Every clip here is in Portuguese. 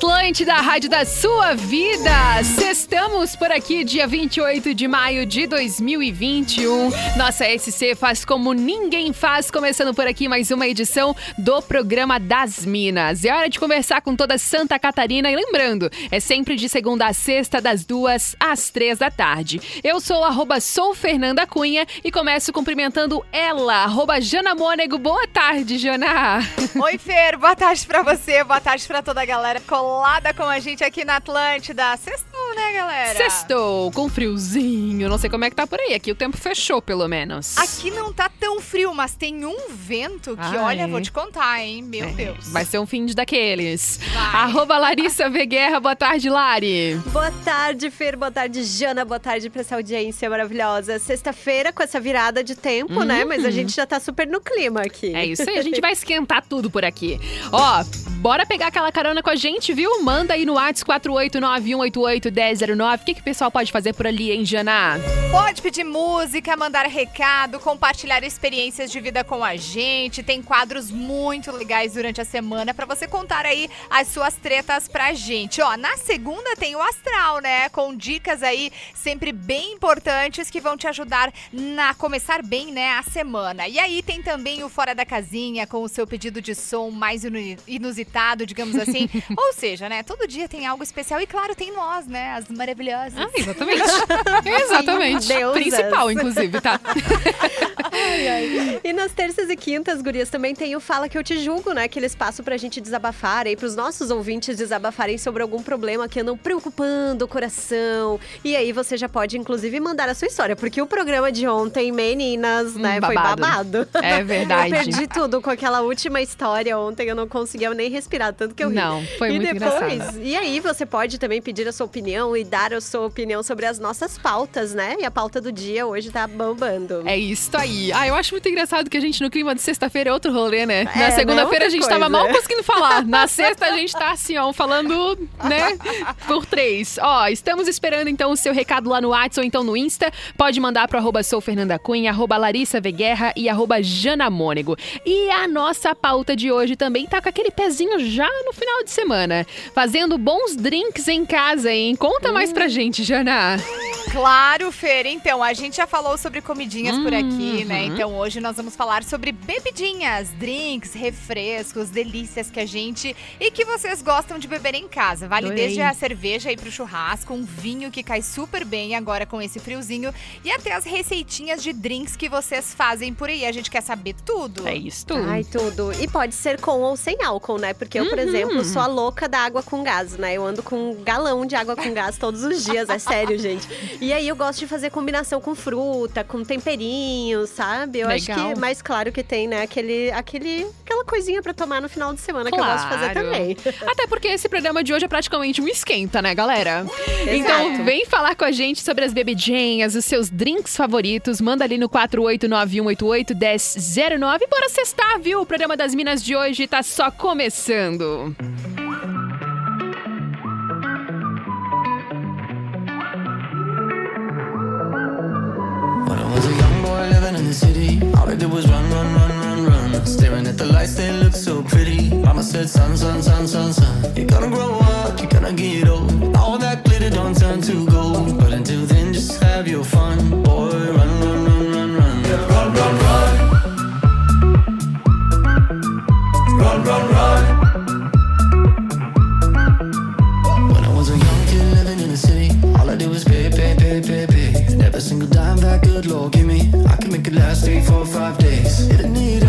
Atlântida, a rádio da sua vida. Estamos por aqui, dia 28 de maio de 2021. Nossa SC faz como ninguém faz, começando por aqui mais uma edição do programa das Minas. É hora de conversar com toda Santa Catarina e lembrando, é sempre de segunda a sexta, das duas às três da tarde. Eu sou arroba sou Fernanda Cunha e começo cumprimentando ela, arroba Jana Mônego. Boa tarde, Jana. Oi, Fer, boa tarde pra você, boa tarde pra toda a galera com a gente aqui na Atlântida. Sextou, né, galera? Sextou, com friozinho. Não sei como é que tá por aí. Aqui o tempo fechou, pelo menos. Aqui não tá tão frio, mas tem um vento que, Ai. olha, vou te contar, hein? Meu É, Deus. Vai ser um fim de daqueles. Vai. Arroba Larissa V. Guerra, boa tarde, Lari. Boa tarde, Fer. Boa tarde, Jana. Boa tarde pra essa audiência maravilhosa. Sexta-feira, com essa virada de tempo, né? Mas a gente já tá super no clima aqui. É isso aí, a gente vai esquentar tudo por aqui. Ó, bora pegar aquela carona com a gente, viu? Manda aí no WhatsApp 48918811009. O que, que o pessoal pode fazer por ali, hein, Jana? Pode pedir música, mandar recado, compartilhar experiências de vida com a gente. Tem quadros muito legais durante a semana pra você contar aí as suas tretas pra gente. Ó, na segunda tem o Astral, né? Com dicas aí sempre bem importantes que vão te ajudar na começar bem, né, a semana. E aí tem também o Fora da Casinha com o seu pedido de som mais inu- inusitado, digamos assim. Ou seja, né, todo dia tem algo especial e claro, tem nós, né, as maravilhosas. Ah, exatamente. exatamente. Deusas. Principal, inclusive, tá? Ai, ai. E nas terças e quintas, gurias, também tem o Fala Que Eu Te Julgo, né? Aquele espaço pra gente desabafar aí, pros nossos ouvintes desabafarem sobre algum problema que andam preocupando o coração. E aí você já pode, inclusive, mandar a sua história, porque o programa de ontem, meninas, né, Hum, foi babado. babado. É verdade. Eu perdi tudo com aquela última história ontem, eu não conseguia nem respirar, tanto que eu ri. Não, foi e muito depois, engraçado. E aí você pode também pedir a sua opinião e dar a sua opinião sobre as nossas pautas, né? E a pauta do dia hoje tá bombando. É isso aí. Ah, eu acho muito engraçado que a gente no clima de sexta-feira é outro rolê, né? É, Na né? segunda-feira a Outra gente tava coisa. mal conseguindo falar. Na sexta a gente tá assim, ó, falando, né, por três. Ó, estamos esperando então o seu recado lá no WhatsApp ou então no Insta. Pode mandar pro arroba sou Fernanda Cunha, arroba Larissa V. Guerra e arroba Jana Mônego. E a nossa pauta de hoje também tá com aquele pezinho já no final de semana. Fazendo bons drinks em casa, hein? Conta mais pra gente, Jana. Claro, Fer. Então, a gente já falou sobre comidinhas por aqui, Uhum. né? Então, hoje nós vamos falar sobre bebidinhas, drinks, refrescos, delícias que a gente e que vocês gostam de beber em casa. Vale desde a cerveja aí pro churrasco, um vinho que cai super bem agora com esse friozinho e até as receitinhas de drinks que vocês fazem por aí. A gente quer saber tudo. É isso. Ai, tudo. E pode ser com ou sem álcool, né? Porque eu, por Uhum. exemplo, sou a louca da água com gás, né? Eu ando com um galão de água com gás todos os dias, é sério, gente. E aí eu gosto de fazer combinação com fruta, com temperinho, sabe? Eu acho Legal. que, mais claro que tem, né? Aquele, aquele, aquela coisinha pra tomar no final de semana que eu gosto de fazer Claro. também. Até porque esse programa de hoje é praticamente um esquenta, né, galera? Então, Exato. vem falar com a gente sobre as bebidinhas, os seus drinks favoritos. Manda ali no 48918811009. Bora sextar, viu? O programa das Minas de hoje tá só começando. When in the city, all I did was run, run, run, run, run. Staring at the lights, they look so pretty. Mama said, son, son, son, son, son. You're gonna grow up, you're gonna get old. All that glitter don't turn to gold. But until then, just have your fun. Boy, run, run, run, run, run. Run, run, run. Run, run, run. When I was a young kid living in the city, all I did was pay, pay, pay, pay, pay. And every single dime that good Lord give me, could last three, four, five days. It'll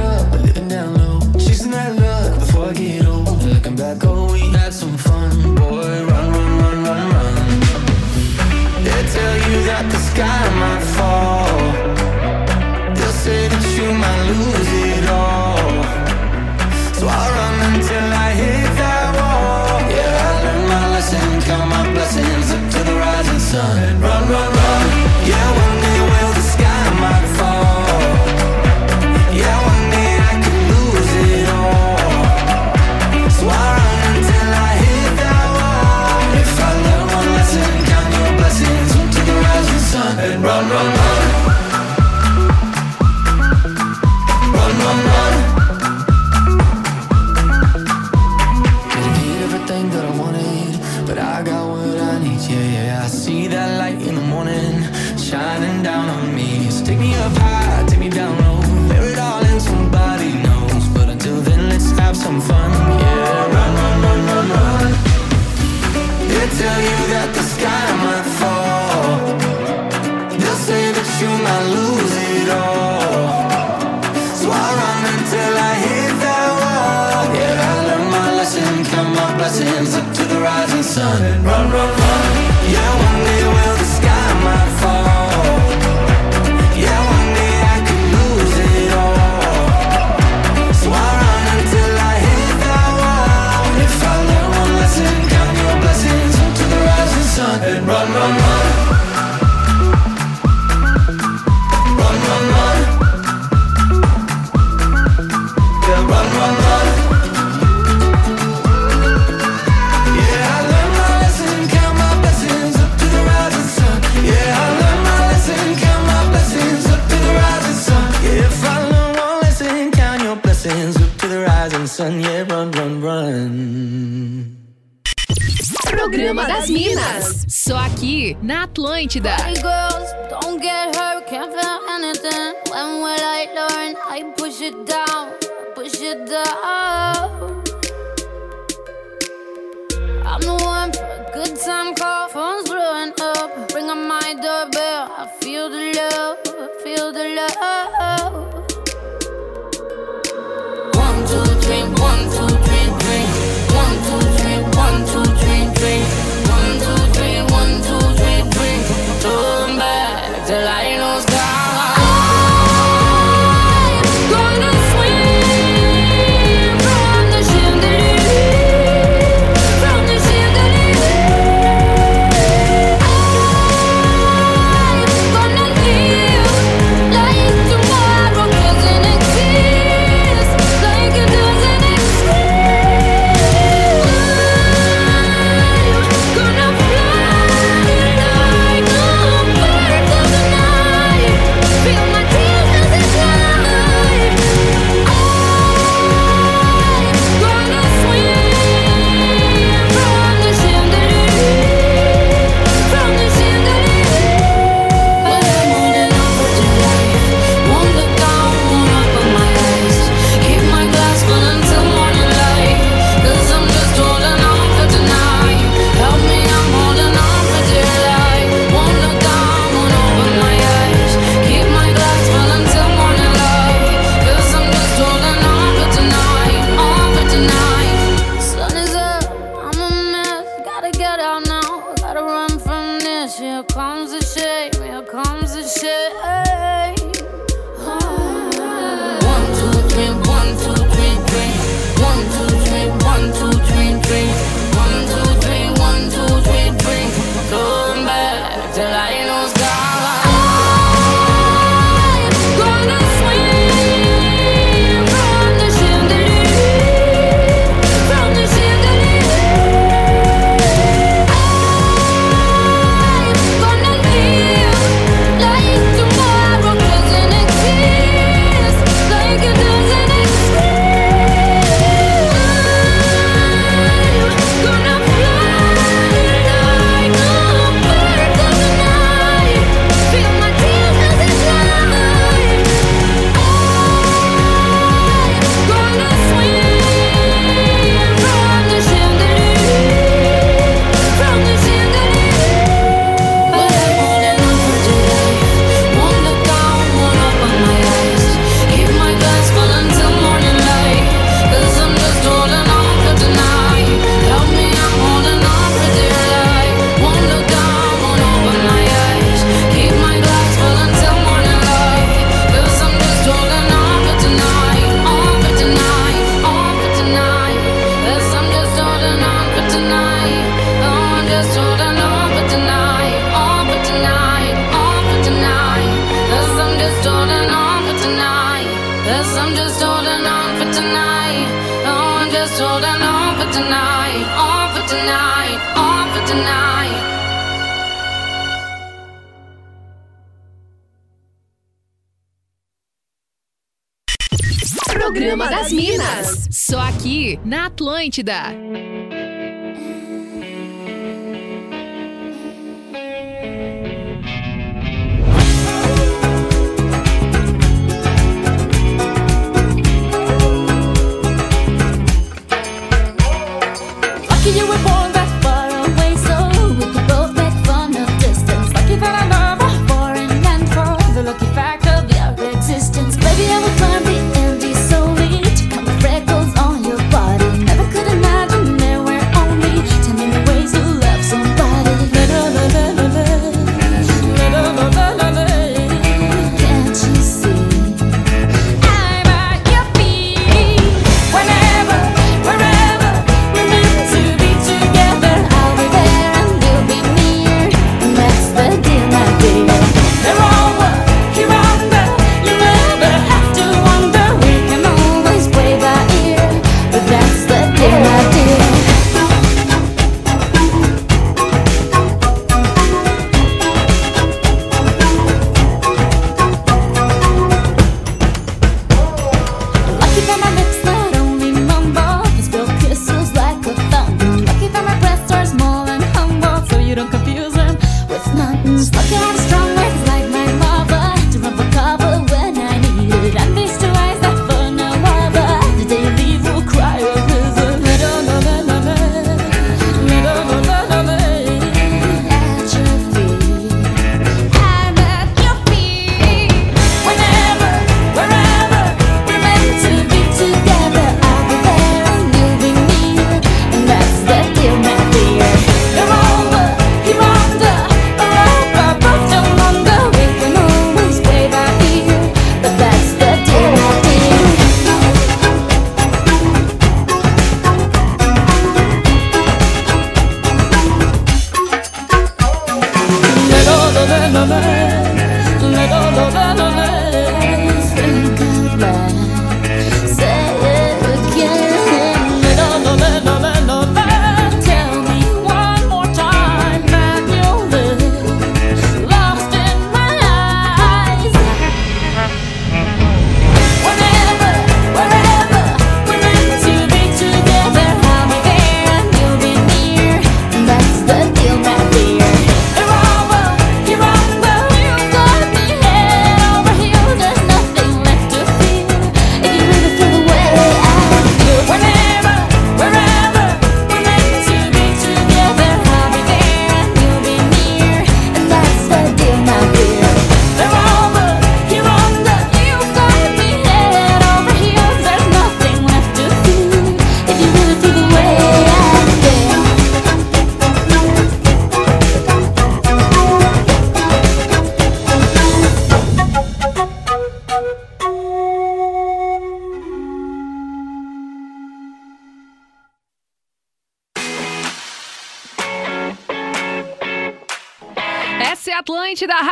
doorbell, I feel the love, feel the love. Atlântida.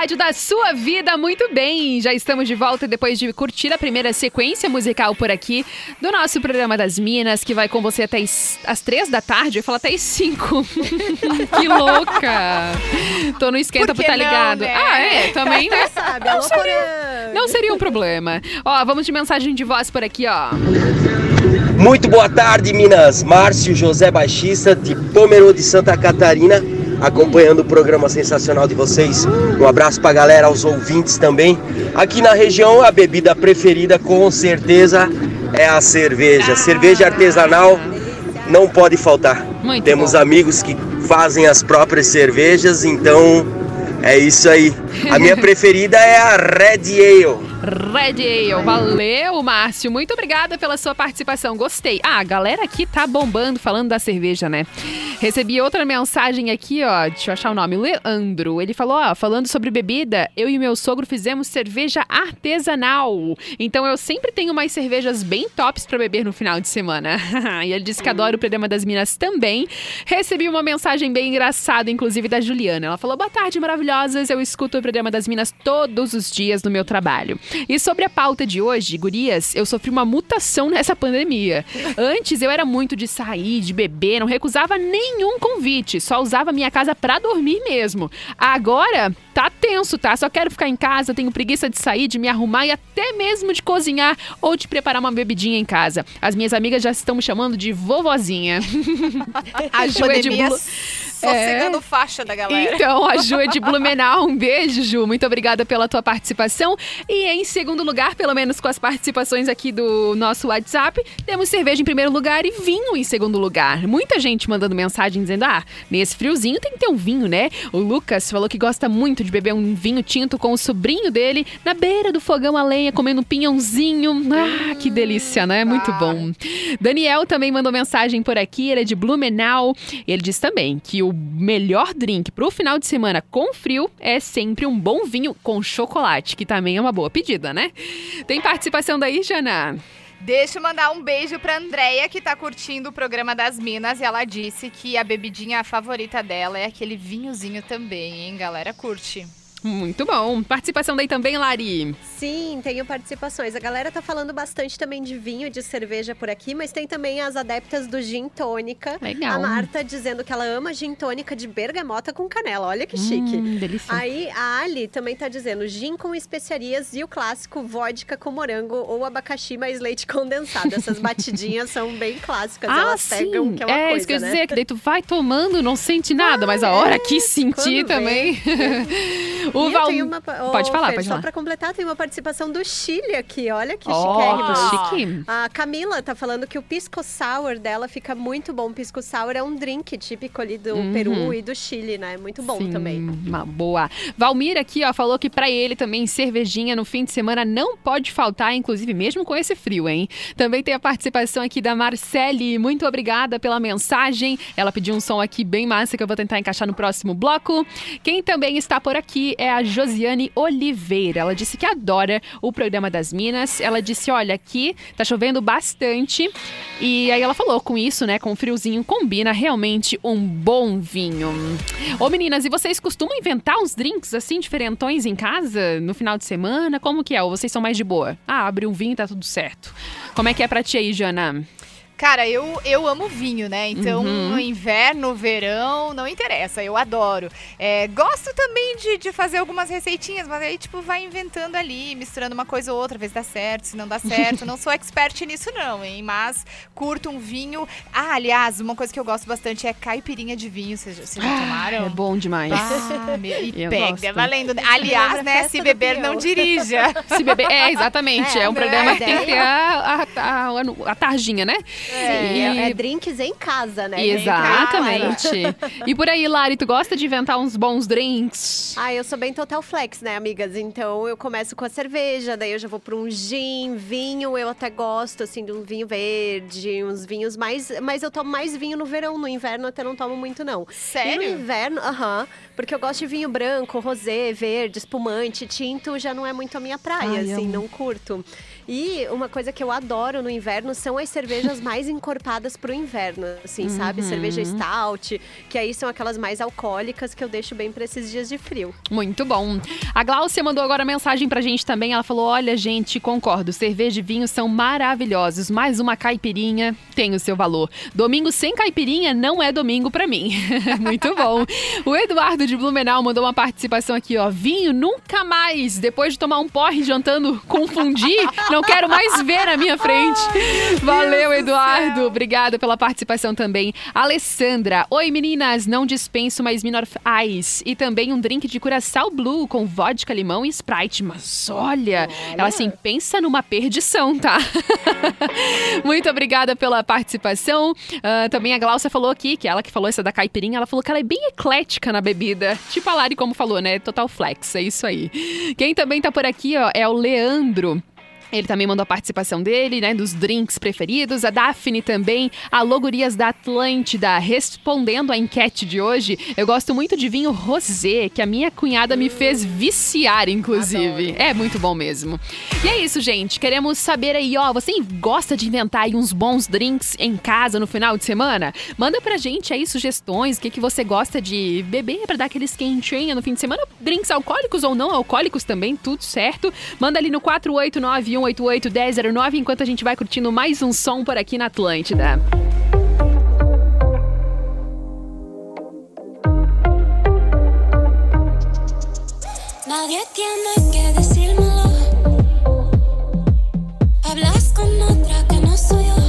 Rádio da sua vida. Muito bem, já estamos de volta depois de curtir a primeira sequência musical por aqui do nosso programa das Minas, que vai com você até as, três da tarde. Eu falo até as cinco. que louca! Tô no esquenta que tá não, ligado. né? Ah, é, também, né? Sabe, Não alô, seria, não seria um problema. Ó, vamos de mensagem de voz por aqui, ó. Muito boa tarde, Minas. Márcio José Baixista, de Pomerô de Santa Catarina, acompanhando o programa sensacional de vocês. Um abraço pra galera, aos ouvintes também. Aqui na região, a bebida preferida com certeza é a cerveja. Cerveja artesanal não pode faltar. Muito Temos bom. amigos que fazem as próprias cervejas, então é isso aí. A minha preferida é a Red Ale. Red Ale. Valeu, Márcio. Muito obrigada pela sua participação. Gostei. Ah, a galera aqui tá bombando falando da cerveja, né? Recebi outra mensagem aqui, ó. Deixa eu achar o nome. Leandro. Ele falou, ó, falando sobre bebida, eu e meu sogro fizemos cerveja artesanal. Então eu sempre tenho umas cervejas bem tops pra beber no final de semana. e ele disse que adora o programa das Minas também. Recebi uma mensagem bem engraçada, inclusive da Juliana. Ela falou: Boa tarde, maravilhosas. Eu escuto o programa das Minas todos os dias no meu trabalho. E sobre a pauta de hoje, gurias, eu sofri uma mutação nessa pandemia. Antes eu era muito de sair, de beber, não recusava nenhum convite, só usava minha casa pra dormir mesmo. Agora tá tenso, tá? Só quero ficar em casa, tenho preguiça de sair, de me arrumar e até mesmo de cozinhar ou de preparar uma bebidinha em casa. As minhas amigas já estão me chamando de vovozinha. a Ju é de Blu- só É. faixa da galera. Então, a Ju é de Blumenau. Um beijo, Ju. Muito obrigada pela tua participação. E em segundo lugar, pelo menos com as participações aqui do nosso WhatsApp, temos cerveja em primeiro lugar e vinho em segundo lugar. Muita gente mandando mensagem dizendo: ah, nesse friozinho tem que ter um vinho, né? O Lucas falou que gosta muito de beber um vinho tinto com o sobrinho dele na beira do fogão a lenha, comendo um pinhãozinho. Ah, que delícia, né? Muito bom. Daniel também mandou mensagem por aqui, ele é de Blumenau. Ele diz também que o melhor drink pro final de semana com frio é sempre um bom vinho com chocolate, que também é uma boa pedida, né? Tem participação daí, Jana? Deixa eu mandar um beijo pra Andréia, que tá curtindo o programa das Minas. E ela disse que a bebidinha favorita dela é aquele vinhozinho também, hein, galera? Curte. Muito bom. Participação daí também, Lari. Sim, tenho participações. A galera tá falando bastante também de vinho de cerveja por aqui, mas tem também as adeptas do gin tônica. Legal. A Marta dizendo que ela ama gin tônica de bergamota com canela. Olha que chique. Hum, delícia. Aí a Ali também tá dizendo gin com especiarias e o clássico vodka com morango ou abacaxi mais leite condensado. Essas batidinhas são bem clássicas. Ah, Elas sim. pegam que é uma é coisa, isso que eu né? dizer, que daí tu vai tomando, não sente nada, mas a hora que sentir também. O Val... uma ô, Pode falar, Fer, pode Só falar. pra completar, tem uma participação do Chile aqui. Olha que que chique. A Camila tá falando que o pisco sour dela fica muito bom. Pisco sour é um drink típico ali do Peru e do Chile, né? Muito bom Uhum. Sim, também. Uma boa. Valmir aqui, ó, falou que pra ele também cervejinha no fim de semana não pode faltar, inclusive mesmo com esse frio, hein? Também tem a participação aqui da Marcele. Muito obrigada pela mensagem. Ela pediu um som aqui bem massa que eu vou tentar encaixar no próximo bloco. Quem também está por aqui é a Josiane Oliveira. Ela disse que adora o programa das Minas. Ela disse: olha, aqui tá chovendo bastante. E aí ela falou com isso, né? Com friozinho, combina realmente um bom vinho. Ô meninas, e vocês costumam inventar uns drinks assim diferentões em casa no final de semana? Como que é? Ou vocês são mais de boa? Ah, abre um vinho e tá tudo certo. Como é que é pra ti aí, Jana? Cara, eu, eu amo vinho, né? Então, Uhum. inverno, verão, não interessa, eu adoro. É, gosto também de, de fazer algumas receitinhas, mas aí, tipo, vai inventando ali, misturando uma coisa ou outra, vezes dá certo, se não dá certo. não sou expert nisso, não, hein? Mas curto um vinho. Ah, aliás, uma coisa que eu gosto bastante é caipirinha de vinho. Vocês já, vocês já tomaram? É bom demais. Ah, meu, e Eu pega, gosto. valendo. Aliás, né, se beber, não dirija. Se beber. É, exatamente. É, um É, programa a que tem que ter a, a, a, a tarjinha, né? É, E- é drinks em casa, né? Exatamente. e por aí, Lari, tu gosta de inventar uns bons drinks? Ah, eu sou bem total flex, né, amigas? Então eu começo com a cerveja, daí eu já vou para um gin, vinho, eu até gosto, assim, de um vinho verde, uns vinhos mais. Mas eu tomo mais vinho no verão, no inverno eu até não tomo muito, não. E no Sério? inverno, aham, porque eu gosto de vinho branco, rosé, verde, espumante, tinto, já não é muito a minha praia, Ai, assim, amo. não curto. E uma coisa que eu adoro no inverno são as cervejas mais encorpadas pro inverno, assim, sabe? Uhum. Cerveja stout, que aí são aquelas mais alcoólicas que eu deixo bem pra esses dias de frio. Muito bom. A Gláucia mandou agora mensagem pra gente também. Ela falou: Olha, gente, concordo. Cerveja e vinho são maravilhosos, mas uma caipirinha tem o seu valor. Domingo sem caipirinha não é domingo pra mim. Muito bom. O Eduardo de Blumenau mandou uma participação aqui, ó. Vinho nunca mais. Depois de tomar um porre jantando, confundir, não quero mais ver na minha frente. Valeu, Eduardo. Obrigada pela participação também. Alessandra. Oi, meninas. Não dispenso mais Minorf Ice. E também um drink de curaçao blue com vodka, limão e Sprite. Mas olha, ela assim, pensa numa perdição, tá? Muito obrigada pela participação. Ah, também a Glaucia falou aqui, que ela que falou essa da caipirinha, ela falou que ela é bem eclética na bebida. Tipo a Lari como falou, né? Total flex, é isso aí. Quem também tá por aqui, ó, é o Leandro. Ele também mandou a participação dele, né? Dos drinks preferidos. A Daphne também. A Logurias da Atlântida. Respondendo a enquete de hoje, eu gosto muito de vinho rosé, que a minha cunhada me fez viciar, inclusive. É muito bom mesmo. E é isso, gente. Queremos saber aí, ó. Você gosta de inventar aí uns bons drinks em casa no final de semana? Manda pra gente aí sugestões. O que, que você gosta de beber pra dar aquele esquentinho no fim de semana? Drinks alcoólicos ou não alcoólicos também, tudo certo. Manda ali no 489-188-1009 enquanto a gente vai curtindo mais um som por aqui na Atlântida. Nadie tiene que decírmelo. Hablas con otra que no soy yo.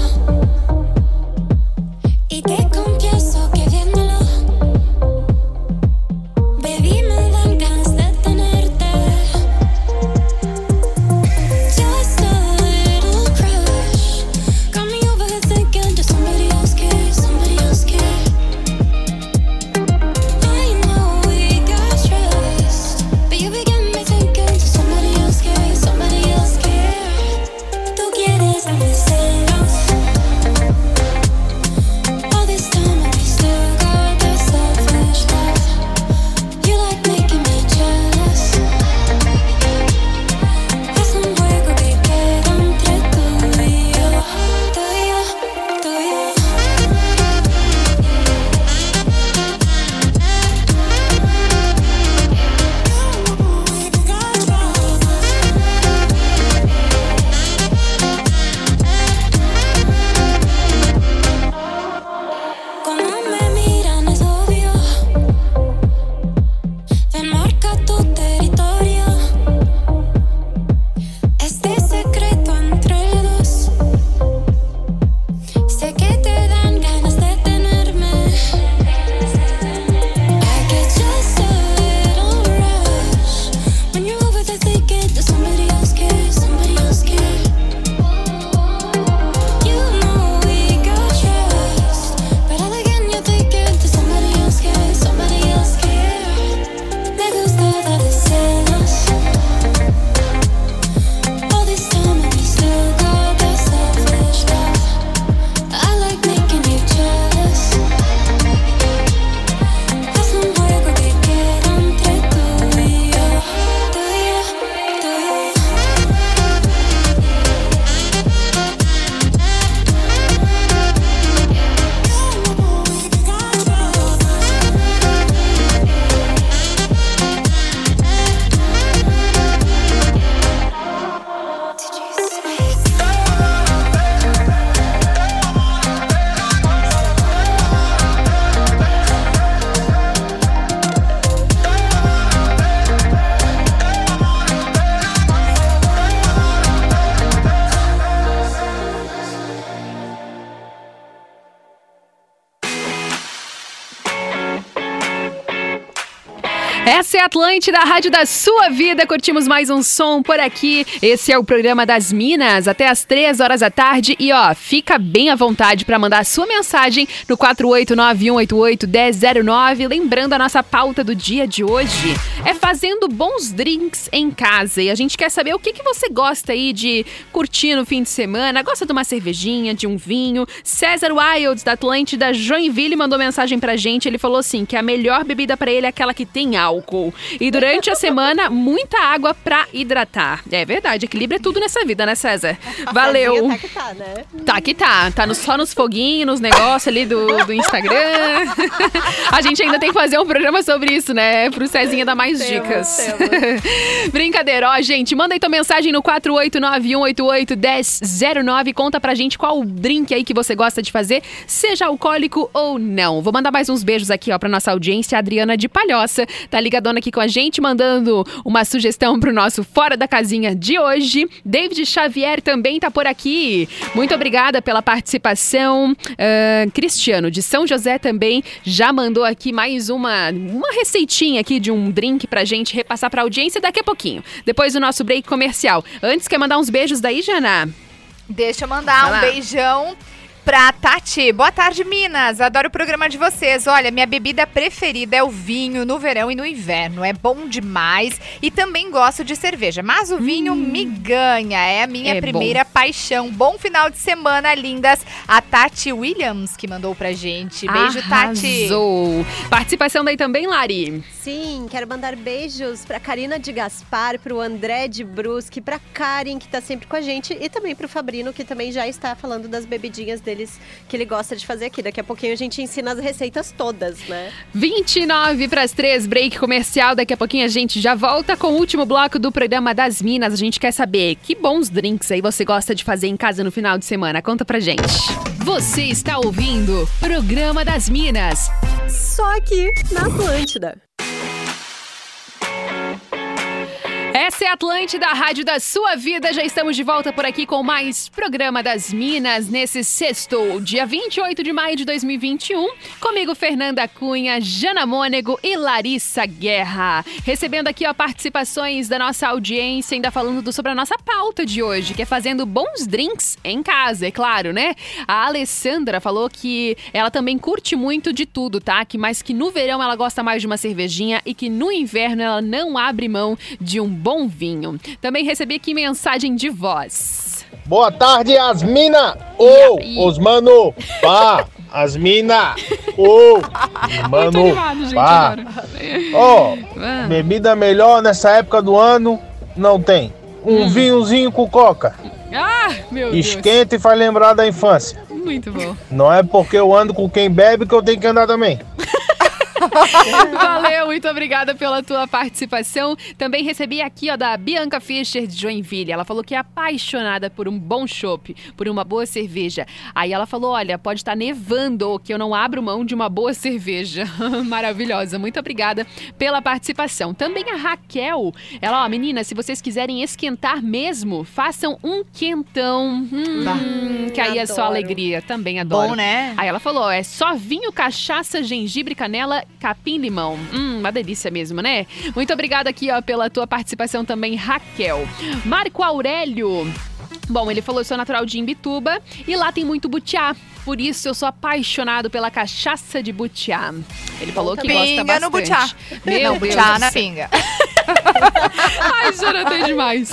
Atlântida, a rádio da sua vida. Curtimos mais um som por aqui. Esse é o programa das Minas, até às três horas da tarde. E ó, fica bem à vontade para mandar a sua mensagem no 489-188-1009. Lembrando a nossa pauta do dia de hoje é fazendo bons drinks em casa. E a gente quer saber o que, que você gosta aí de curtir no fim de semana. Gosta de uma cervejinha, de um vinho? César Wilds, da Atlântida Joinville, mandou mensagem pra gente. Ele falou assim: que a melhor bebida para ele é aquela que tem álcool. E durante a semana, muita água pra hidratar. É verdade, equilíbrio é tudo nessa vida, né, César? Valeu. Tá que tá, né? Tá que tá. Tá no- só nos foguinhos, nos negócios ali do, do Instagram. A gente ainda tem que fazer um programa sobre isso, né? Pro Cezinha dar mais Temos, dicas. temos. Brincadeira, ó, gente. Manda aí tua mensagem no 489-188-1009. Conta pra gente qual drink aí que você gosta de fazer, seja alcoólico ou não. Vou mandar mais uns beijos aqui, ó, pra nossa audiência. A Adriana de Palhoça tá ligadona aqui com a gente, mandando uma sugestão pro nosso Fora da Casinha de hoje. David Xavier também tá por aqui. Muito obrigada pela participação. Ah, Cristiano de São José também já mandou aqui mais uma, uma receitinha aqui de um drink pra gente repassar pra audiência daqui a pouquinho. Depois do nosso break comercial. Antes, quer mandar uns beijos daí, Jana? Deixa eu mandar Vai um lá. beijão Pra Tati, boa tarde, Minas. Adoro o programa de vocês. Olha, minha bebida preferida é o vinho no verão e no inverno. É bom demais. E também gosto de cerveja. Mas o vinho me ganha. É a minha Hum. É primeira paixão. Bom final de semana, lindas. A Tati Williams que mandou pra gente. Beijo, Tati. Arrasou. Participação daí também, Lari. Sim, quero mandar beijos pra Karina de Gaspar, pro André de Brusque, pra Karen, que tá sempre com a gente, e também pro Fabrino, que também já está falando das bebidinhas deles que ele gosta de fazer aqui. Daqui a pouquinho a gente ensina as receitas todas, né? 29 para as 3, break comercial. Daqui a pouquinho a gente já volta com o último bloco do programa das Minas. A gente quer saber que bons drinks aí você gosta de fazer em casa no final de semana. Conta pra gente. Você está ouvindo Programa das Minas. Só aqui na Atlântida. Essa é a Atlântida, a rádio da sua vida. Já estamos de volta por aqui com mais Programa das Minas nesse sexto, dia 28 de maio de 2021. Comigo, Fernanda Cunha, Jana Mônego e Larissa Guerra. Recebendo aqui ó, participações da nossa audiência, ainda falando do- sobre a nossa pauta de hoje, que é fazendo bons drinks em casa, é claro, né? A Alessandra falou que ela também curte muito de tudo, tá? Que mas que no verão ela gosta mais de uma cervejinha e que no inverno ela não abre mão de um bom vinho. Também recebi aqui mensagem de voz. Boa tarde, Asmina! Ô, aí? os mano! Pá! Asmina! Ô! Mano! Pá! Ó, Ah, bebida melhor nessa época do ano não tem. Um vinhozinho com coca. Ah, meu Esquenta e faz lembrar da infância. Deus. Muito bom. Não é porque eu ando com quem bebe que eu tenho que andar também. Valeu, muito obrigada pela tua participação. Também recebi aqui, ó, da Bianca Fischer de Joinville. Ela falou que é apaixonada por um bom chopp, por uma boa cerveja. Aí ela falou: olha, pode estar nevando, que eu não abro mão de uma boa cerveja. Maravilhosa. Muito obrigada pela participação. Também a Raquel. Ela, ó, meninas, se vocês quiserem esquentar mesmo, façam um quentão. Hum, que aí é só adoro. alegria. Também adoro. Bom, né? Aí ela falou: é só vinho, cachaça, gengibre, canela, capim, limão. Hum, uma delícia mesmo, né? Muito obrigada aqui, ó, pela tua participação também, Raquel. Marco Aurélio. Bom, ele falou: eu sou natural de Imbituba e lá tem muito butiá. Por isso eu sou apaixonado pela cachaça de butiá. Ele falou que gosta Pinga bastante. no butiá. Meu Não, Deus butiá na pinga. Ai, Jonathan, demais.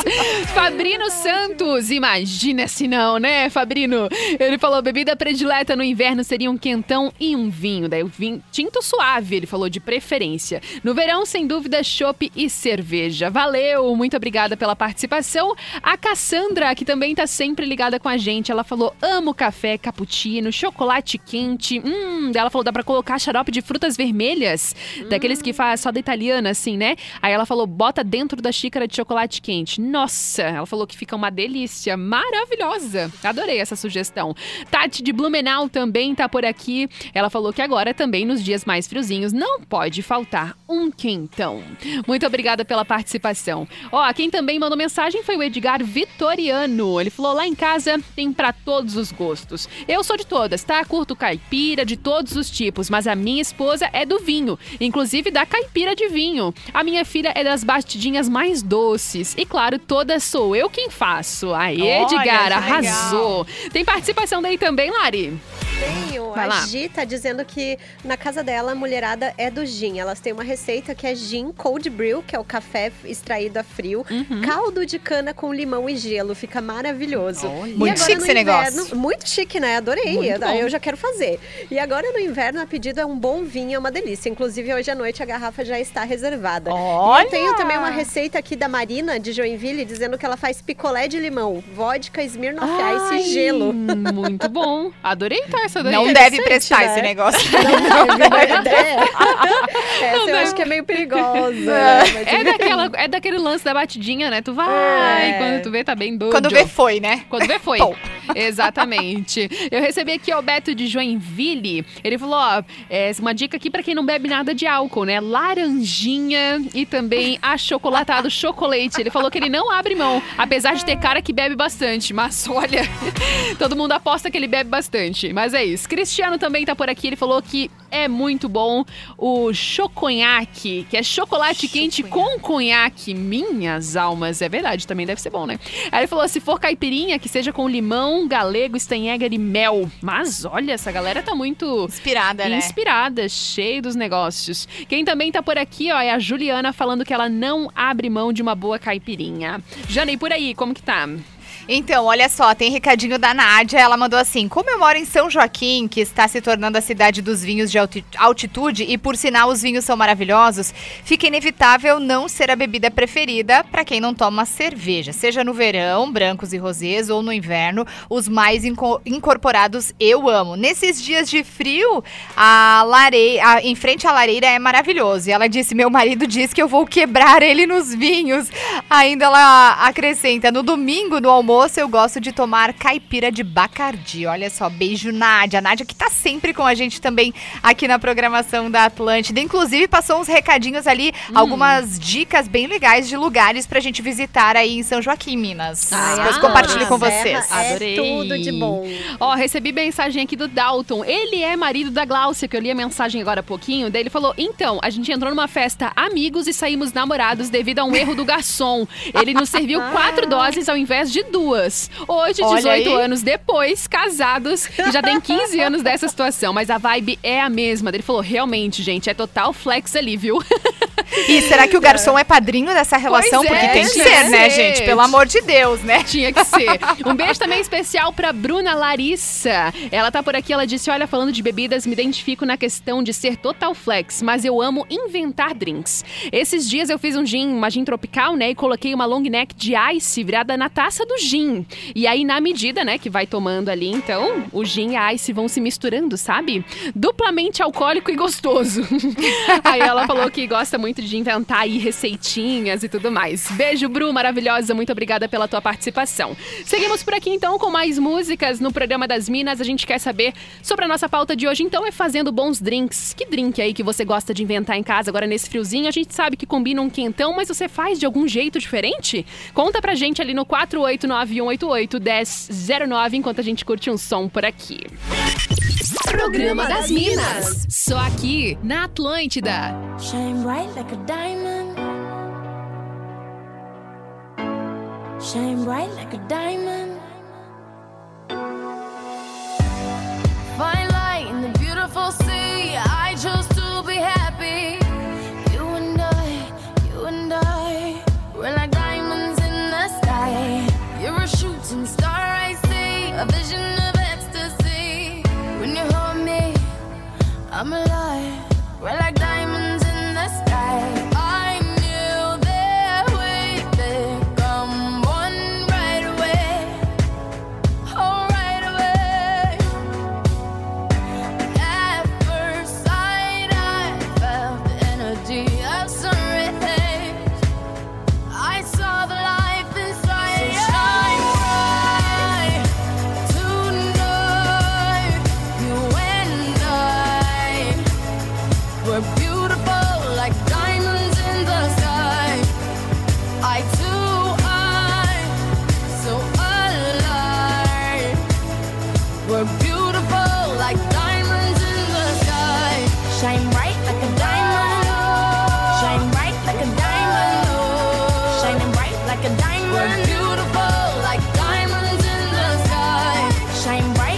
Fabrino Santos, imagina se não, né, Fabrino? Ele falou: bebida predileta no inverno seria um quentão e um vinho. Daí o vinho tinto suave, ele falou de preferência. No verão, sem dúvida, chopp e cerveja. Valeu, muito obrigada pela participação. A Cassandra, que também tá sempre ligada com a gente, ela falou: amo café, cappuccino, chocolate quente. Hum, ela falou: dá pra colocar xarope de frutas vermelhas, daqueles que faz só da italiana, assim, né? Aí ela falou: bota dentro da xícara de chocolate quente. Nossa, ela falou que fica uma delícia, maravilhosa. Adorei essa sugestão. Tati de Blumenau também tá por aqui. Ela falou que agora também nos dias mais friozinhos não pode faltar um quentão. Muito obrigada pela participação. Ó, quem também mandou mensagem foi o Edgar Vitoriano. Ele falou: lá em casa tem pra todos os gostos. Eu sou de todas, tá? Curto caipira de todos os tipos, mas a minha esposa é do vinho, inclusive da caipira de vinho. A minha filha é das batidinhas mais doces. E claro, todas sou eu quem faço. Aí, Olha, Edgar, arrasou. Tem participação daí também, Lari? Tenho. Vai a lá. Gi tá dizendo que na casa dela a mulherada é do gin. Elas têm uma receita que é gin cold brew, que é o café extraído a frio, Uhum. caldo de cana com limão e gelo. Fica maravilhoso. Olha. Muito chique esse negócio. inverno- Muito chique, né? Adorei. Muito Eu, bom. eu já quero fazer. E agora no inverno a pedido é um bom vinho, é uma delícia. Inclusive hoje à noite a garrafa já está reservada. Olha! Eu tenho também uma receita aqui da Marina de Joinville dizendo que ela faz picolé de limão, vodka, Smirnoff Ai, Ice e gelo. Muito bom. Adorei então essa daí. Não deve interessante, prestar né? esse negócio. Não deve, mas é. Essa eu deve. acho que é meio perigosa. Mas É, daquela, é daquele lance da batidinha, né? Tu vai, É. quando tu vê, tá bem doido. Quando vê, foi, né? Quando vê, foi. Exatamente. Eu recebi aqui o Beto de Joinville. Ele falou: ó, é, uma dica aqui pra quem não bebe nada de álcool, né? Laranjinha e também achocolatado chocolate. Ele falou que ele não abre mão, apesar de ter cara que bebe bastante. Mas olha, todo mundo aposta que ele bebe bastante. Mas é isso. Cristiano também tá por aqui. Ele falou que é muito bom. O choconhaque, que é chocolate quente com conhaque. Minhas almas, é verdade, também deve ser bom, né? Aí ele falou: se for caipirinha, que seja com limão, galego, estanheger e mel. Mas olha, essa galera tá muito Inspirada, né? inspirada, cheio dos negócios. Quem também tá por aqui, ó, é a Juliana falando que ela não abre mão de uma boa caipirinha. Janei, por aí, como que tá? Então, olha só, tem recadinho da Nádia. Ela mandou assim: Como eu moro em São Joaquim, que está se tornando a cidade dos vinhos de alti- altitude, e por sinal os vinhos são maravilhosos, fica inevitável não ser a bebida preferida para quem não toma cerveja. Seja no verão, brancos e rosés, ou no inverno, os mais inco- incorporados eu amo. Nesses dias de frio, a lareira, em frente à lareira é maravilhoso. E ela disse: Meu marido diz que eu vou quebrar ele nos vinhos. Ainda ela acrescenta: No domingo, no almoço, eu gosto de tomar caipira de Bacardi. Olha só, beijo, Nádia. Nádia que tá sempre com a gente também aqui na programação da Atlântida. Inclusive, passou uns recadinhos ali, algumas dicas bem legais de lugares pra gente visitar aí em São Joaquim, Minas. Ai, Depois ah, compartilho com Serra vocês. Adorei. É tudo de bom. Ó, recebi mensagem aqui do Dalton. Ele é marido da Gláucia, que eu li a mensagem agora há pouquinho. Daí ele falou: então, a gente entrou numa festa amigos e saímos namorados devido a um erro do garçom. Ele nos serviu quatro doses ao invés de duas. Hoje, Olha 18 aí. anos depois, casados, e já tem 15 anos dessa situação. Mas a vibe é a mesma. Ele falou: realmente, gente, é total flex ali, viu? E será que o garçom é padrinho dessa relação? Pois é, Porque tem que ser, né, gente? Pelo amor de Deus, né? Tinha que ser. Um beijo também especial pra Bruna Larissa. Ela tá por aqui, ela disse: Olha, falando de bebidas, me identifico na questão de ser total flex, mas eu amo inventar drinks. Esses dias eu fiz um gin, uma gin tropical, né? E coloquei uma long neck de ice virada na taça do gin. E aí, na medida, né, que vai tomando ali, então, o gin e a ice vão se misturando, sabe? Duplamente alcoólico e gostoso. aí ela falou que gosta muito de inventar aí receitinhas e tudo mais. Beijo, Bru, maravilhosa. Muito obrigada pela tua participação. Seguimos por aqui então com mais músicas no programa das Minas. A gente quer saber sobre a nossa pauta de hoje, então é fazendo bons drinks. Que drink aí que você gosta de inventar em casa agora nesse friozinho? A gente sabe que combina um quentão, mas você faz de algum jeito diferente? Conta pra gente ali no 489-188-1009 enquanto a gente curte um som por aqui. Programa das Minas. Só aqui na Atlântida. Shine bright like a diamond. Shine bright like a diamond.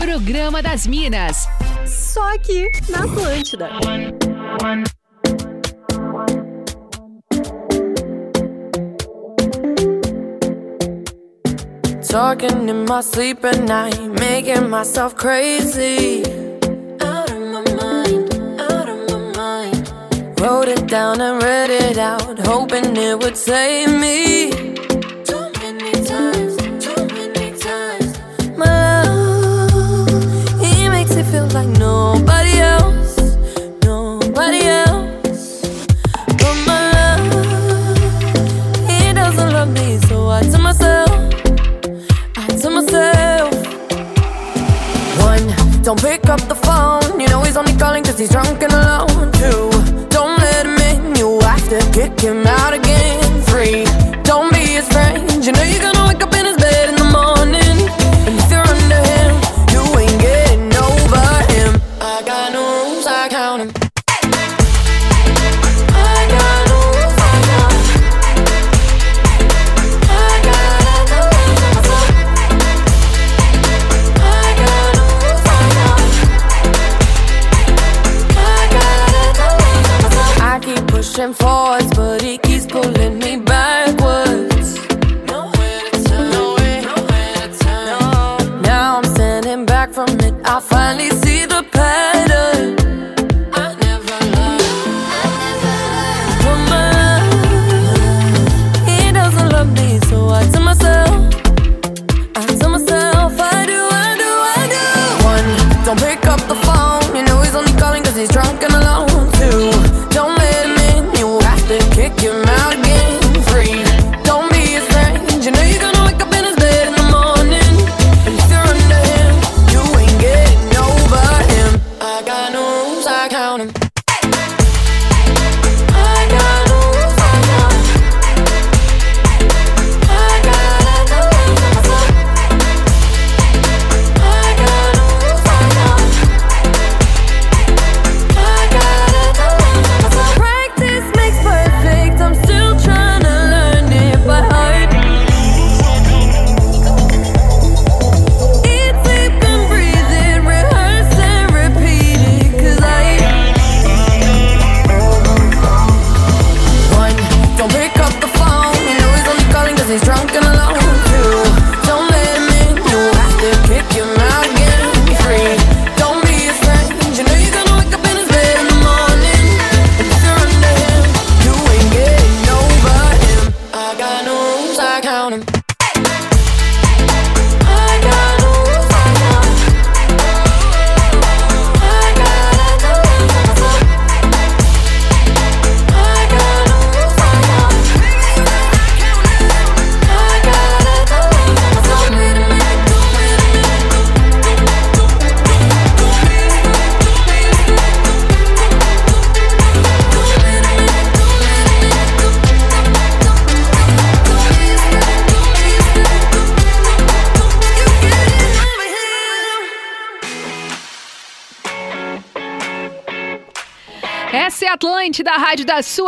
Programa das Minas. Só aqui na Atlântida. Talking in my sleep at night, making myself crazy. Out of my mind, out of my mind. Wrote it down and read it out, hoping it would save me. like nobody else, nobody else. But my love, he doesn't love me, so I tell myself, I tell myself. One, don't pick up the phone, you know he's only calling cause he's drunk and alone. Two,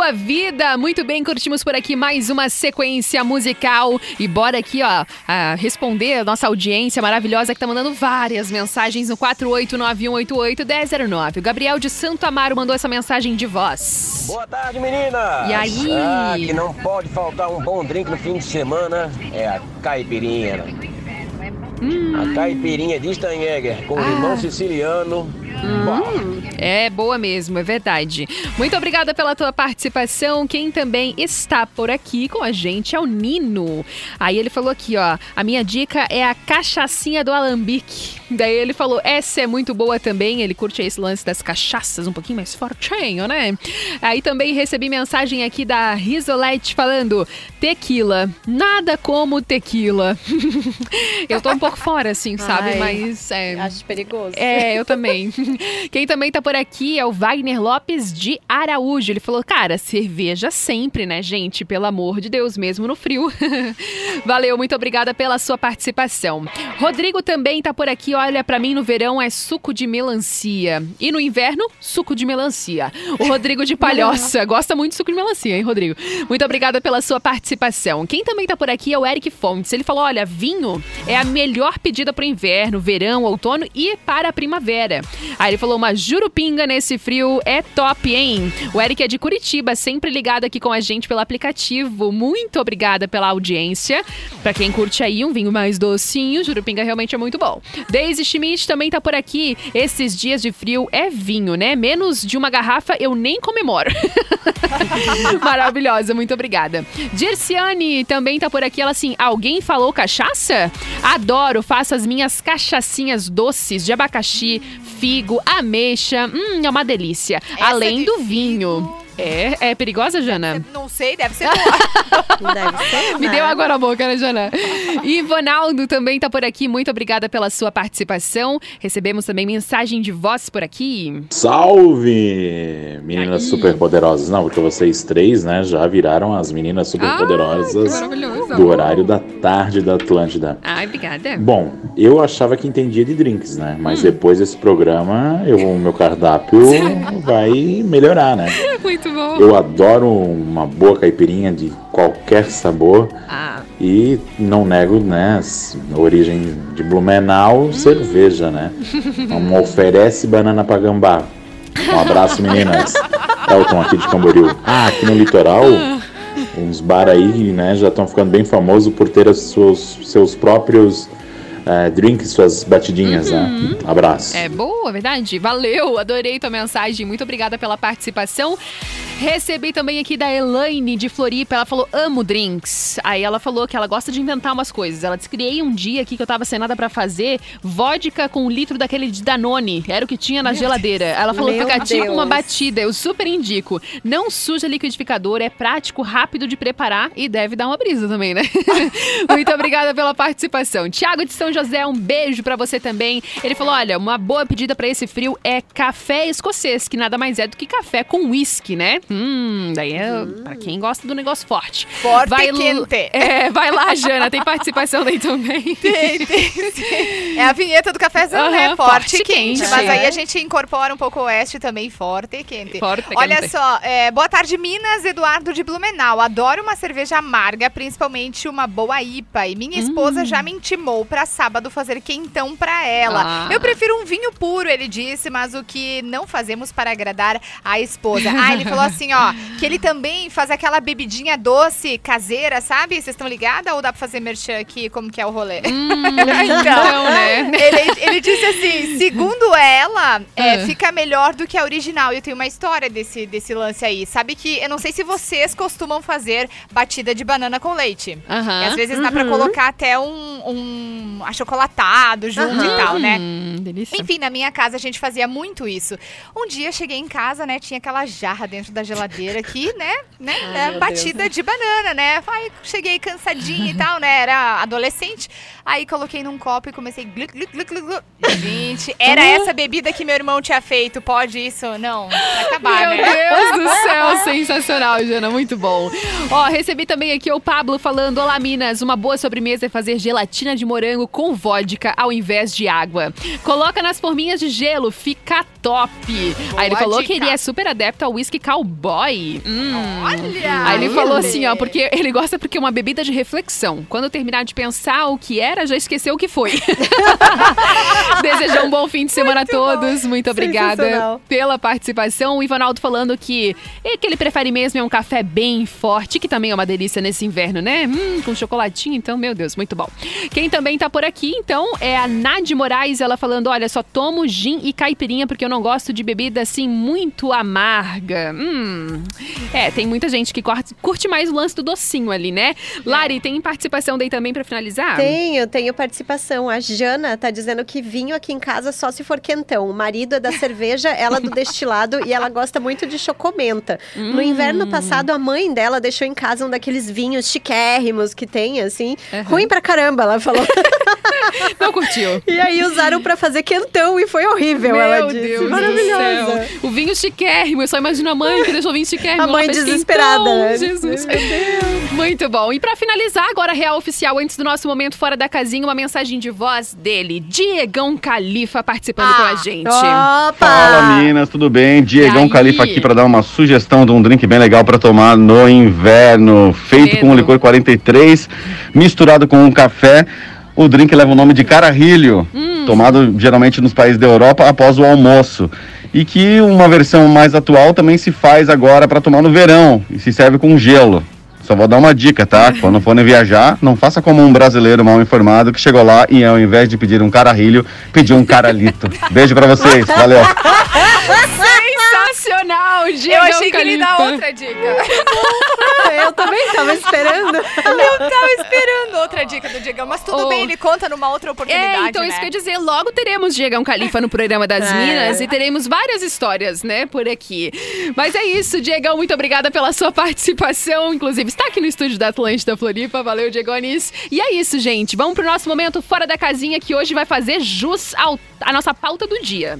sua vida. Muito bem, curtimos por aqui mais uma sequência musical e bora aqui, ó, a responder a nossa audiência maravilhosa que tá mandando várias mensagens no 489188109. O Gabriel de Santo Amaro mandou essa mensagem de voz. Boa tarde, menina. E aí? Ah, que não pode faltar um bom drink no fim de semana é a caipirinha. Né? Hum. A caipirinha de Steinegger com ah. limão siciliano. Hum. É boa mesmo, é verdade. Muito obrigada pela tua participação. Quem também está por aqui com a gente é o Nino. Aí ele falou aqui, ó, a minha dica é a cachaçinha do alambique. Daí ele falou, essa é muito boa também. Ele curte esse lance das cachaças um pouquinho mais fortinho, né? Aí também recebi mensagem aqui da Risolete falando, tequila, nada como tequila. Eu tô um pouco fora, assim, sabe? Ai, Mas é, Acho perigoso. é, eu também. Quem também tá por aqui é o Wagner Lopes de Araújo. Ele falou, cara, cerveja sempre, né, gente? Pelo amor de Deus, mesmo no frio. Valeu, muito obrigada pela sua participação. Rodrigo também tá por aqui. Olha, pra mim no verão é suco de melancia. E no inverno, suco de melancia. O Rodrigo de Palhoça gosta muito de suco de melancia, hein, Rodrigo? Muito obrigada pela sua participação. Quem também tá por aqui é o Eric Fontes. Ele falou: olha, vinho é a melhor pedida pro inverno, verão, outono e para a primavera. Aí ele falou: uma jurupinga nesse frio é top, hein? O Eric é de Curitiba, sempre ligado aqui com a gente pelo aplicativo. Muito obrigada pela audiência. Pra quem curte aí um vinho mais docinho, jurupinga realmente é muito bom. Daisy Schmidt também tá por aqui. Esses dias de frio é vinho, né? Menos de uma garrafa eu nem comemoro. Maravilhosa, muito obrigada. Dirciane também tá por aqui. Ela assim: alguém falou cachaça? Adoro, faço as minhas cachaçinhas doces de abacaxi, figo, ameixa. Hum, é uma delícia. Essa Além do vinho. É, é perigosa, Jana? Não sei, deve ser boa. Deve ser, Me deu água na boca, né, Jana? E Ivonaldo também tá por aqui. Muito obrigada pela sua participação. Recebemos também mensagem de voz por aqui. Salve, meninas superpoderosas. Não, porque vocês três, né, já viraram as meninas Ah, superpoderosas maravilhoso. do horário da tarde da Atlântida. Ai, obrigada. Bom, eu achava que entendia de drinks, né? Mas Hum. depois desse programa, eu, o meu cardápio vai melhorar, né? Muito bom. Eu adoro uma boa caipirinha de qualquer sabor Ah, e não nego, né? Origem de Blumenau, cerveja, né? Não oferece banana pra gambá. Um abraço, meninas. Elton aqui de Camboriú. Ah, aqui no litoral, uns bar aí, né, já estão ficando bem famosos por ter seus, seus próprios eh, drinks, suas batidinhas, né? Abraço. é boa, verdade? Valeu, adorei tua mensagem. Muito obrigada pela participação. Recebi também aqui da Elaine de Floripa. Ela falou: amo drinks. Aí ela falou que ela gosta de inventar umas coisas. Ela disse: criei um dia aqui que eu tava sem nada pra fazer vodka com um litro daquele de Danone. Era o que tinha na geladeira. Ela falou: Meu fica tipo Deus. uma batida. Eu super indico. Não suja liquidificador, é prático, rápido de preparar e deve dar uma brisa também, né? Muito obrigada pela participação. Tiago de São José, um beijo pra você também. Ele falou: olha, uma boa pedida pra esse frio é café escocês, que nada mais é do que café com uísque, né? Hum, daí é pra quem gosta do negócio forte. Forte vai e quente. É, vai lá, Jana, tem participação daí também. Tem, tem, sim. É a vinheta do cafezão, né? Forte, forte e quente. quente, Mas é. aí a gente incorpora um pouco o oeste também, forte e quente. Forte e Olha quente. só, é, boa tarde, Minas, Eduardo de Blumenau. Adoro uma cerveja amarga, principalmente uma boa IPA. E minha esposa já me intimou pra sábado fazer quentão pra ela. Ah. Eu prefiro um vinho puro, ele disse, mas o que não fazemos para agradar a esposa. Ah, ele falou assim, ó, que ele também faz aquela bebidinha doce, caseira, sabe? Vocês estão ligadas ou dá pra fazer merchan aqui? Como que é o rolê? Então, né? Ele, ele disse assim, segundo ela, é, Ah. fica melhor do que a original. E eu tenho uma história desse, desse lance aí. Sabe que, eu não sei se vocês costumam fazer batida de banana com leite. Aham. E às vezes dá pra colocar até um, um achocolatado junto e tal, né? Hum, delícia. Enfim, na minha casa a gente fazia muito isso. Um dia eu cheguei em casa, né? Tinha aquela jarra dentro da geladeira aqui, né? né meu batida de banana, né? Aí cheguei cansadinha e tal, né? Era adolescente. Aí coloquei num copo e comecei. Gluc, gluc, gluc, gluc. Gente, era essa bebida que meu irmão tinha feito. Pode isso? Não. Pra acabar, Meu né? Deus do céu, sensacional, Jana, muito bom. Ó, recebi também aqui o Pablo falando: Olá, Minas, uma boa sobremesa é fazer gelatina de morango com vodka ao invés de água. Coloca nas forminhas de gelo, fica top. Aí ele falou que dica. ele é super adepto ao whisky cowboy. Hum. Olha! Aí ele falou assim, ó, porque ele gosta porque é uma bebida de reflexão. Quando terminar de pensar o que era, já esqueceu o que foi. Desejar um bom fim de semana a todos. Muito obrigada pela participação. O Ivanaldo falando que, e que ele prefere mesmo é um café bem forte, que também é uma delícia nesse inverno, né? Hum, com chocolatinho, então, meu Deus, muito bom. Quem também tá por por aqui, então, é a Nadi Moraes, ela falando, olha, só tomo gin e caipirinha porque eu não gosto de bebida assim muito amarga. Hum. É, tem muita gente que curte mais o lance do docinho ali, né? Lari, tem participação daí também pra finalizar? Tenho, tenho participação. A Jana tá dizendo que vinho aqui em casa só se for quentão. O marido é da cerveja, ela do destilado e ela gosta muito de chocomenta. No inverno passado, a mãe dela deixou em casa um daqueles vinhos chiquérrimos que tem, assim. Ruim pra caramba, ela falou. Não curtiu. e aí usaram pra fazer quentão e foi horrível, Meu ela disse. Deus Maravilhosa. O vinho chiquérrimo. Eu só imagino a mãe deixou o vinho chiquérrimo. A mãe desesperada, quentão, né? Jesus. Muito bom. E pra finalizar, agora real oficial, antes do nosso momento fora da casinha, uma mensagem de voz dele, Diegão Califa, participando com a gente. Opa! Fala meninas, tudo bem? Diegão? Califa aqui para dar uma sugestão de um drink bem legal para tomar no inverno, feito com Medo. licor 43, misturado com um café. O drink leva o nome de cararrilho, Hum. tomado geralmente nos países da Europa após o almoço. E que uma versão mais atual também se faz agora para tomar no verão e se serve com gelo. Só vou dar uma dica, tá? Quando forem viajar, não faça como um brasileiro mal informado que chegou lá e ao invés de pedir um cararrilho, pediu um caralito. Beijo pra vocês, valeu. Sensacional, Diegão Eu achei que ele ia dar Califa. outra dica. Eu também tava esperando. Eu tava esperando outra dica do Diegão, mas tudo Oh. bem, ele conta numa outra oportunidade, É, então né? isso quer dizer, logo teremos Diegão Califa no programa das É. Minas e teremos várias histórias, né, por aqui. Mas é isso, Diegão, muito obrigada pela sua participação, inclusive está aqui no estúdio da Atlântida Floripa, valeu, Diegonis. E é isso, gente, vamos pro nosso momento fora da casinha que hoje vai fazer jus ao, à nossa pauta do dia.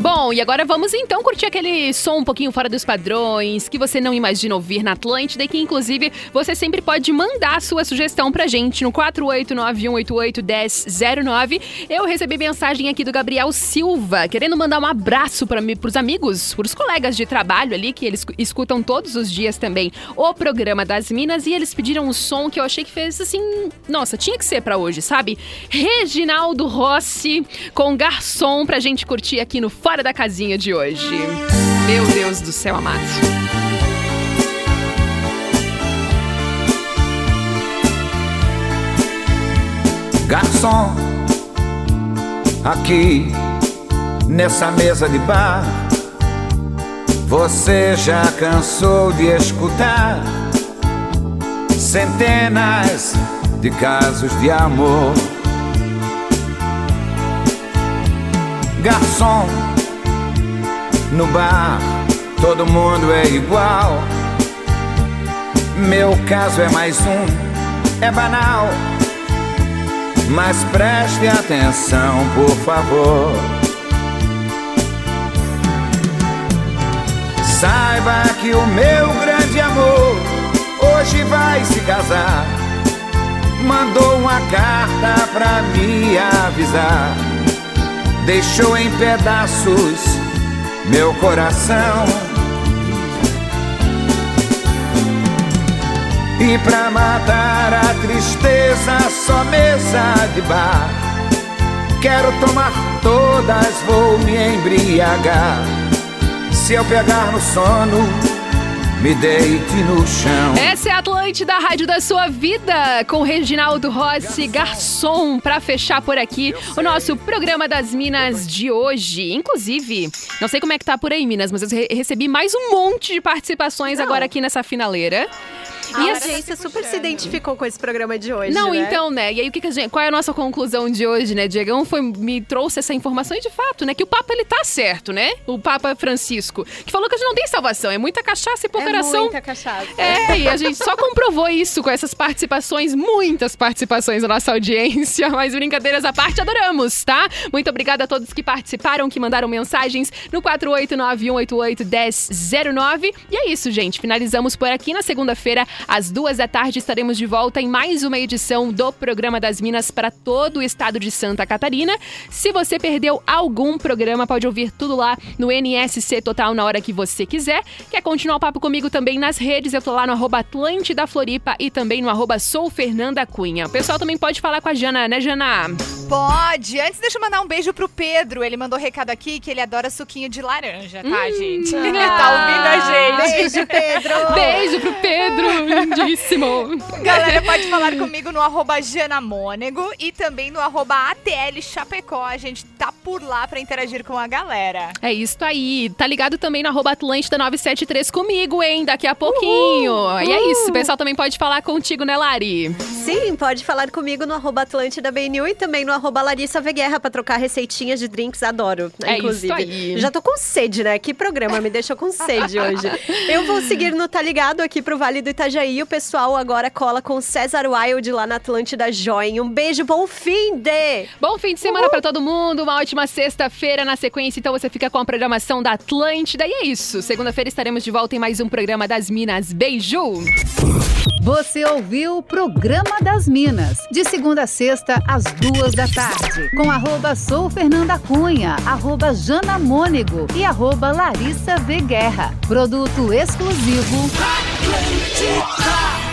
Bom, e agora vamos então curtir aquele som um pouquinho fora dos padrões que você não imagina ouvir na Atlântida e que inclusive você sempre pode mandar sua sugestão pra gente no 489-188-1009. Eu recebi mensagem aqui do Gabriel Silva, querendo mandar um abraço para pros amigos, pros colegas de trabalho ali que eles escutam todos os dias também o programa das Minas e eles pediram um som que eu achei que fez assim, nossa, tinha que ser pra hoje, sabe? Reginaldo Rossi com garçom pra gente curtir aqui no Fora da Casinha de hoje. Meu Deus do céu amado. Garçom, aqui nessa mesa de bar, você já cansou de escutar centenas de casos de amor. Garçom, no bar todo mundo é igual. Meu caso é mais um, é banal. Mas preste atenção, por favor. Saiba que o meu grande amor hoje vai se casar. Mandou uma carta pra me avisar. Deixou em pedaços meu coração. E pra matar a tristeza, só mesa de bar. Quero tomar todas, vou me embriagar. Se eu pegar no sono, me deite no chão. Essa é a Atlântida, a rádio da sua vida, com Reginaldo Rossi, garçom, pra fechar por aqui o nosso programa das Minas de hoje. Inclusive, não sei como é que tá por aí, Minas, mas eu re- recebi mais um monte de participações agora aqui nessa finaleira. E a assim- audiência super se identificou com esse programa de hoje. Não, né? então, né? E aí, o que, que a gente. Qual é a nossa conclusão de hoje, né? Diegão foi, me trouxe essa informação e, de fato, né? Que o Papa, ele tá certo, né? O Papa Francisco. Que falou que a gente não tem salvação. É muita cachaça e pouco É coração. muita cachaça. É, e a gente só comprovou isso com essas participações, muitas participações da nossa audiência. Mas brincadeiras à parte, adoramos, tá? Muito obrigada a todos que participaram, que mandaram mensagens no 489-188-1009. E é isso, gente. Finalizamos por aqui. Na segunda-feira, Às duas da tarde estaremos de volta em mais uma edição do Programa das Minas para todo o estado de Santa Catarina. Se você perdeu algum programa, pode ouvir tudo lá no NSC Total na hora que você quiser. Quer continuar o papo comigo também nas redes? Eu tô lá no arroba Atlântida Floripa e também no arroba Sou Fernanda Cunha. O pessoal também pode falar com a Jana, né, Jana? Pode. Antes, deixa eu mandar um beijo pro Pedro. Ele mandou recado aqui que ele adora suquinho de laranja, tá, Hum, gente? ah. Ele tá ouvindo a gente. Beijo, Pedro. Beijo pro Pedro, lindíssimo. Galera, pode falar comigo no arroba Jana Mônego e também no arroba ATL Chapecó. A gente tá por lá pra interagir com a galera. É isso aí. Tá ligado também no arroba Atlântida 973 comigo, hein? Daqui a pouquinho. E é isso. O pessoal também pode falar contigo, né, Lari? Sim, pode falar comigo no arroba Atlântida BNU e também no arroba Larissa Veguerra pra trocar receitinhas de drinks, adoro. É isso inclusive. aí. Já tô com sede, né? Que programa me deixou com sede hoje. Eu vou seguir no Tá Ligado aqui pro Vale do Itajaí. O pessoal agora cola com o César Wild lá na Atlântida Join. Um beijo, bom fim de! Bom fim de semana pra todo mundo, uma ótima sexta-feira na sequência, então você fica com a programação da Atlântida e é isso. Segunda-feira estaremos de volta em mais um programa das Minas. Beijo! Você ouviu o Programa das Minas, de segunda a sexta, às duas da tarde, com arroba Sou Fernanda Cunha, arroba Jana Mônego e arroba Larissa V. Guerra. Produto exclusivo Ha!